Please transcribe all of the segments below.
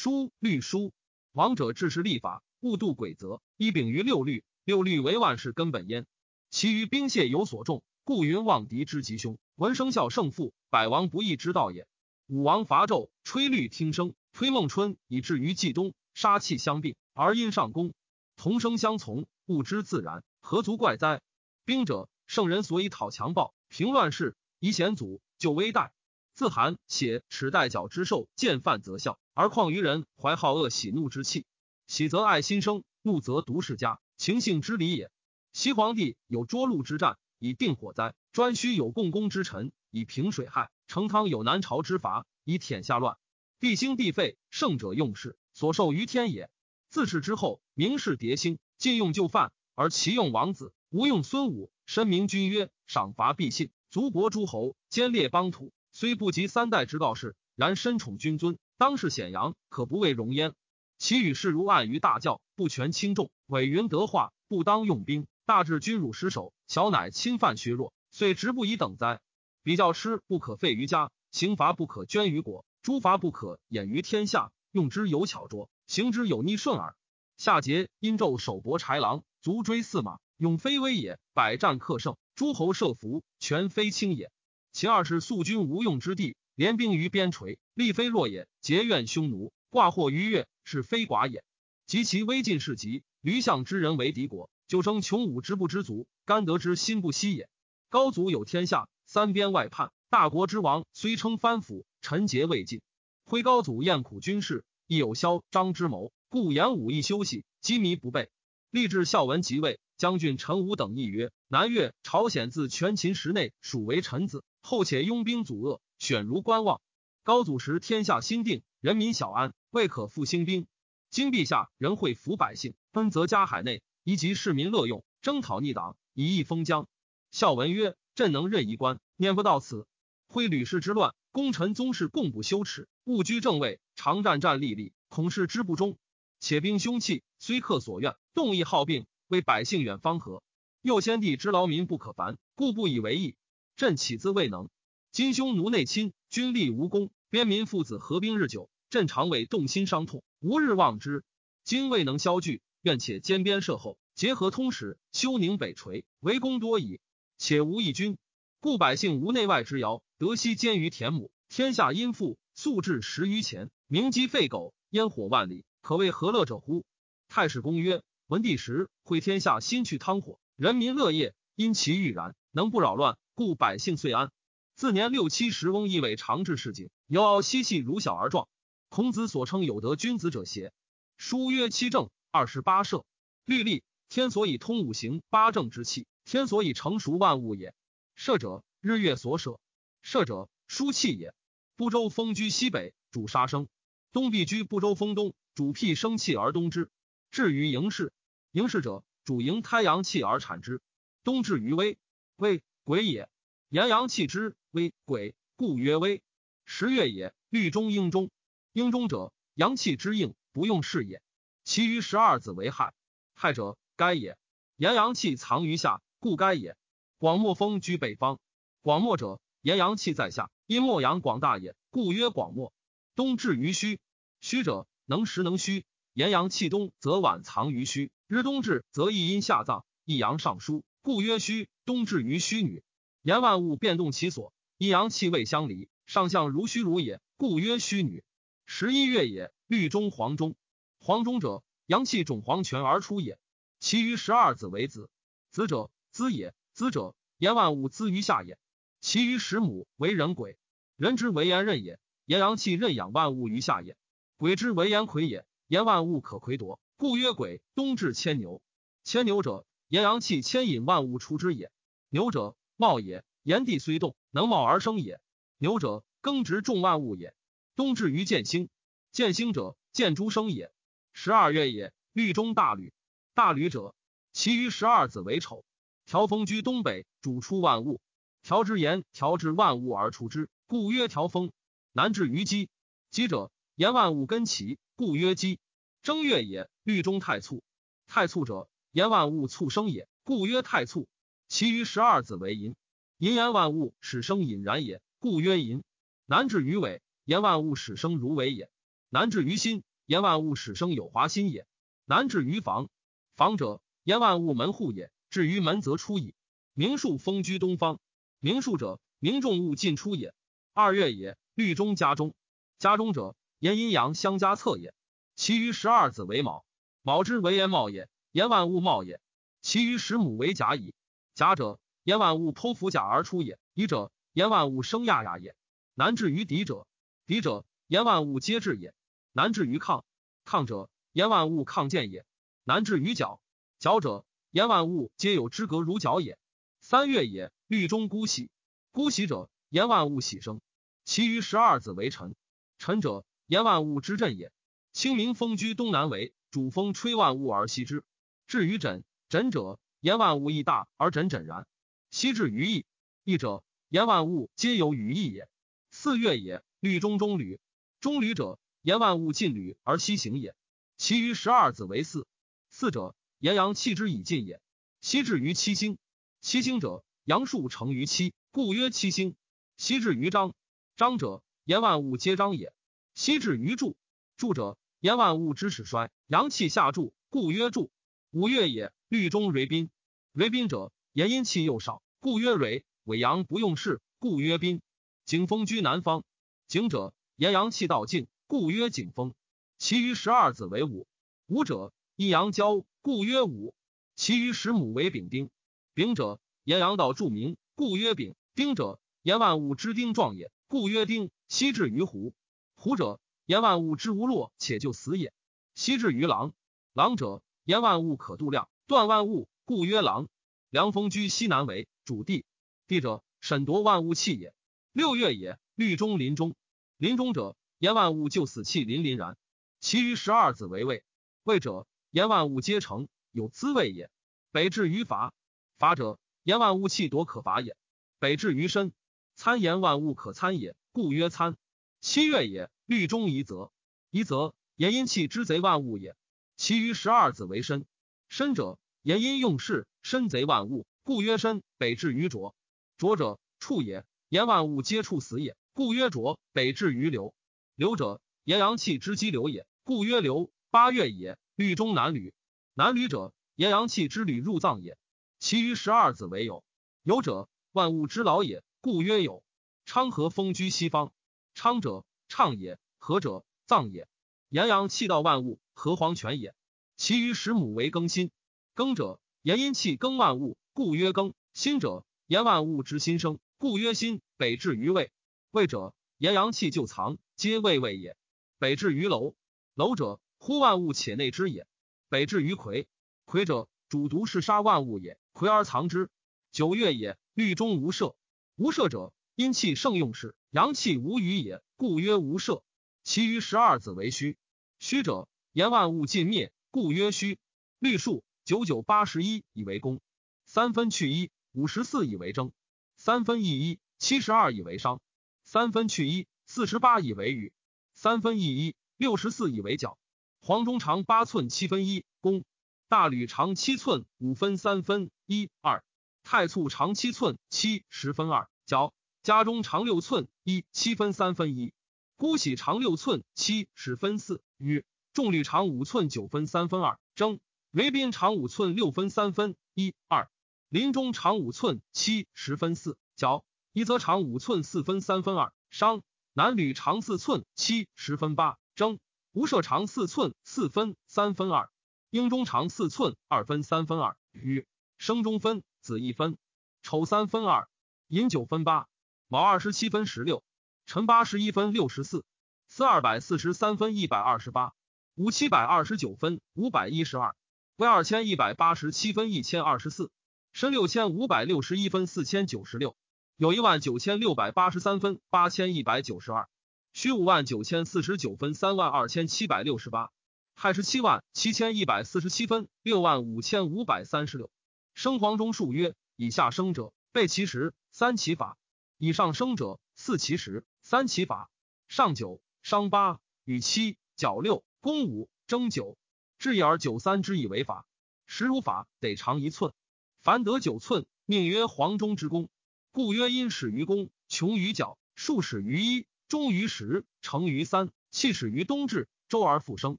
书律书，王者治世立法，勿度诡则。一秉于六律，六律为万事根本焉。其余兵械有所重，故云望敌之吉凶，闻声效胜负，百王不义之道也。武王伐纣，吹律听声，推孟春，以至于季冬，杀气相并，而因上攻，同声相从，物之自然，何足怪哉？兵者，圣人所以讨强暴，平乱世，以险阻，救危殆。自寒写耻待角之兽，见犯则笑，而况于人怀好恶喜怒之气，喜则爱心生，怒则毒世家，情性之理也。西皇帝有涿鹿之战，以定火灾；颛顼有共工之臣，以平水害；成汤有南朝之法，以天下乱。地兴地废，圣者用事，所受于天也。自是之后，明世迭兴，尽用就范，而其用王子，无用孙武。申明君曰：赏罚必信，族国诸侯，兼列邦土。虽不及三代之道士，然身宠君尊，当世显扬，可不为荣焉。其与世如暗于大教，不权轻重，委云德化，不当用兵，大治君辱失守，小乃侵犯削弱，遂直不以等哉？比较师不可废于家，刑罚不可捐于国，诸罚不可掩于天下，用之有巧拙，行之有逆顺耳。夏桀因纣手搏豺狼，足追驷马，勇非威也；百战克胜，诸侯设伏，权非轻也。其二是素君无用之地，连兵于边陲，力非弱也；结怨匈奴，挂祸于越，是非寡也。及其危进士急，驴象之人为敌国，就生穷武之不知足，甘得之心不息也。高祖有天下，三边外叛，大国之王虽称藩府，臣节未尽。徽高祖厌苦军事，亦有萧张之谋，故言武亦休息，机迷不备。立志孝文即位，将军陈武等议曰：南越朝鲜自全秦时内属为臣子。后且拥兵阻遏，选如观望。高祖时天下心定，人民小安，未可复兴兵。今陛下仍会抚百姓，分泽加海内，以及市民乐用，征讨逆党，以益封疆。孝文曰：“朕能任一官，念不到此。挥吕氏之乱，功臣宗室共不羞耻，勿居正位，常战战栗栗，恐事之不忠。且兵凶器，虽克所愿，动亦好病，为百姓远方和。右先帝之劳民不可烦，故不以为意。”朕岂自未能？今匈奴内侵，军力无功，边民父子合兵日久，朕常为动心伤痛，无日忘之。今未能消聚，愿且兼边设后，结合通使，修宁北垂，为功多矣。且无义军，故百姓无内外之遥，得悉兼于田亩，天下殷富，素至十余钱，名鸡废狗，烟火万里，可谓何乐者乎？太史公曰：文帝时，会天下心去汤火，人民乐业，因其欲然，能不扰乱。故百姓遂安。自年六七十，翁亦为长治市井，犹傲嬉戏，如小而壮。孔子所称有德君子者邪？书曰：七正，二十八赦，律历。天所以通五行八正之气，天所以成熟万物也。赦者，日月所舍；赦者，书气也。不周风居西北，主杀生；东必居不周风东，主辟生气而东之。至于营事，营事者，主营胎阳气而产之。冬至于微，微。鬼也，炎阳气之微，鬼故曰微。十月也，律中应中，应中者阳气之应，不用事也。其余十二子为害，害者该也。炎阳气藏于下，故该也。广漠风居北方，广漠者炎阳气在下，因漠阳广大也，故曰广漠。冬至于虚，虚者能实能虚，炎阳气东则晚藏于虚，日冬至则一阴下葬，一阳上疏，故曰虚。冬至于虚女，言万物变动其所，阴阳气未相离，上象如虚如也，故曰虚女。十一月也，律中黄中，黄中者阳气种黄泉而出也。其余十二子为子，子者资也，资者言万物资于下也。其余十母为人鬼，人之为言任也，言阳气任养万物于下也。鬼之为言魁也，言万物可魁夺，故曰鬼。冬至牵牛，牵牛者言阳气牵引万物出之也。牛者茂也，炎帝虽动，能茂而生也。牛者耕植众万物也。冬至于建兴，建兴者见诸生也。十二月也，律中大吕，大吕者，其余十二子为丑。调风居东北，主出万物。调之言，调至万物而出之，故曰调风。南至于鸡，鸡者言万物根齐，故曰鸡。正月也，律中太簇，太簇者言万物促生也，故曰太簇。其余十二子为寅，寅言万物始生隐然也，故曰寅。南至于尾，言万物始生如尾也。南至于心，言万物始生有华心也。难至于房，房者言万物门户也。至于门则出矣。明数封居东方，明数者明众物进出也。二月也，律中家中，家中者言阴阳相加策也。其余十二子为卯，卯之为言卯也，言万物卯也。其余十母为甲乙，甲者言万物剖腹甲而出也。乙者言万物生亚亚也。难至于敌者，敌者言万物皆至也。难至于亢，亢者言万物抗见也。难至于角，角者言万物皆有之格如角也。三月也，律中孤喜，孤喜者言万物喜生。其余十二子为臣，臣者言万物之震也。清明风居东南为主风吹万物而息之。至于枕，枕者言万物亦大而枕枕然。息至于翼，翼者言万物皆有羽翼也。四月也，律中中履，中履者言万物尽履而西行也。其余十二子为四，四者言阳气之以尽也。息至于七星，七星者阳数成于七，故曰七星。息至于章，章者言万物皆章也。息至于柱，柱者言万物之始衰，阳气下注，故曰柱。五月也，律中蕊宾，蕊宾者言阴气又少，故曰蕊。尾阳不用事，故曰宾。景风居南方，景者言阳气道尽，故曰景风。其余十二子为五，五者阴阳交，故曰五。其余十母为丙丁，丙者言阳道著名，故曰丙。丁者言万物之丁壮也，故曰丁。西至于虎，虎者言万物之无落且就死也。西至于狼，狼者言万物可度量，断万物，故曰狼。凉风居西南为主地，地者审夺万物气也。六月也，律中临中，临中者言万物就死气凛凛然。其余十二子为位，位者言万物皆成，有滋味也。北至于法，法者言万物气夺可伐也。北至于身，参言万物可参也，故曰参。七月也，律中夷则，夷则言阴气之贼万物也。其余十二子为身，身者言阴用事，身贼万物，故曰身。北至于浊，浊者处也。言万物皆处死也，故曰浊。北至于流，流者言阳气之激流也，故曰流。八月也，律中南吕，南吕者言阳气之旅入藏也。其余十二子为有，有者万物之老也，故曰有。昌和风居西方，昌者畅也，和者藏也。言阳气道万物，和黄泉也。其余十母为庚辛，庚者言阴气庚万物，故曰庚。辛者言万物之心生。故曰辛，北至于胃，胃者言阳气就藏，皆胃胃也。北至于楼，楼者呼万物且内之也。北至于葵，葵者主毒是杀万物也，葵而藏之。九月也，律中无赦，无赦者阴气盛用事，阳气无余也，故曰无赦。其余十二子为虚，虚者言万物尽灭，故曰虚。律数九九八十一以为公，三分去一，五十四以为征。三分一一，七十二以为商；三分去一，四十八以为羽；三分一一，六十四以为角。黄中长八寸七分一公，大吕长七寸五分三分一二，太簇长七寸七十分二角。家中长六寸一七分三分一，姑喜长六寸七十分四羽。重吕长五寸九分三分二征。为宾长五寸六分三分一二。林中长五寸七十分四角，一则长五寸四分三分二商。南吕长四寸七十分八征。吴舍长四寸四分三分二，英中长四寸二分三分二羽。生中分子一分，丑三分二，寅九分八，卯二十七分十六，辰八十一分六十四，巳二百四十三分一百二十八，午七百二十九分五百一十二，为二千一百八十七分一千二十四。申六千五百六十一分四千九十六，有一万九千六百八十三分八千一百九十二，虚五万九千四十九分三万二千七百六十八，亥十七万七千一百四十七分六万五千五百三十六。生黄中数曰：以下生者备其时三其法，以上生者四其时三其法。上九伤八与七角六公五征九，至一而九三之以为法。十如法得长一寸。凡得九寸，命曰黄中之功，故曰因始于公，穷于角，数始于一，终于十，成于三，气始于冬至，周而复生。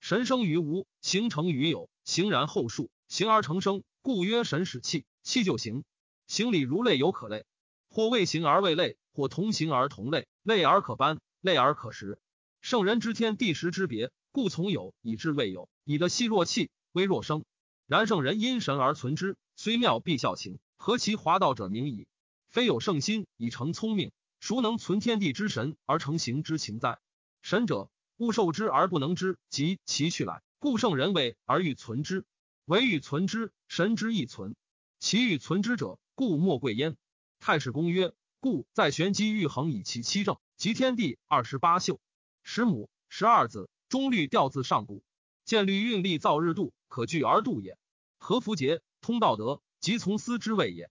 神生于无，形成于有，形然后数，形而成生，故曰神使气，气就行。行理如类有可类，或未形而未类，或同形而同类，类而可搬，类而可识。圣人知天地时之别，故从有以至未有，以的细若气，微若声。然圣人因神而存之，虽妙必效行，何其华道者明矣！非有圣心以成聪明，孰能存天地之神而成形之情哉？神者，物受之而不能知，及其去来，故圣人为而欲存之。唯欲存之，神之亦存。其欲存之者，故莫贵焉。太史公曰：故在玄机欲衡以其七正，及天地二十八宿，十母十二子，中律调自上古，见律运力造日度，可据而度也。何弗节通道德，即从思之谓也。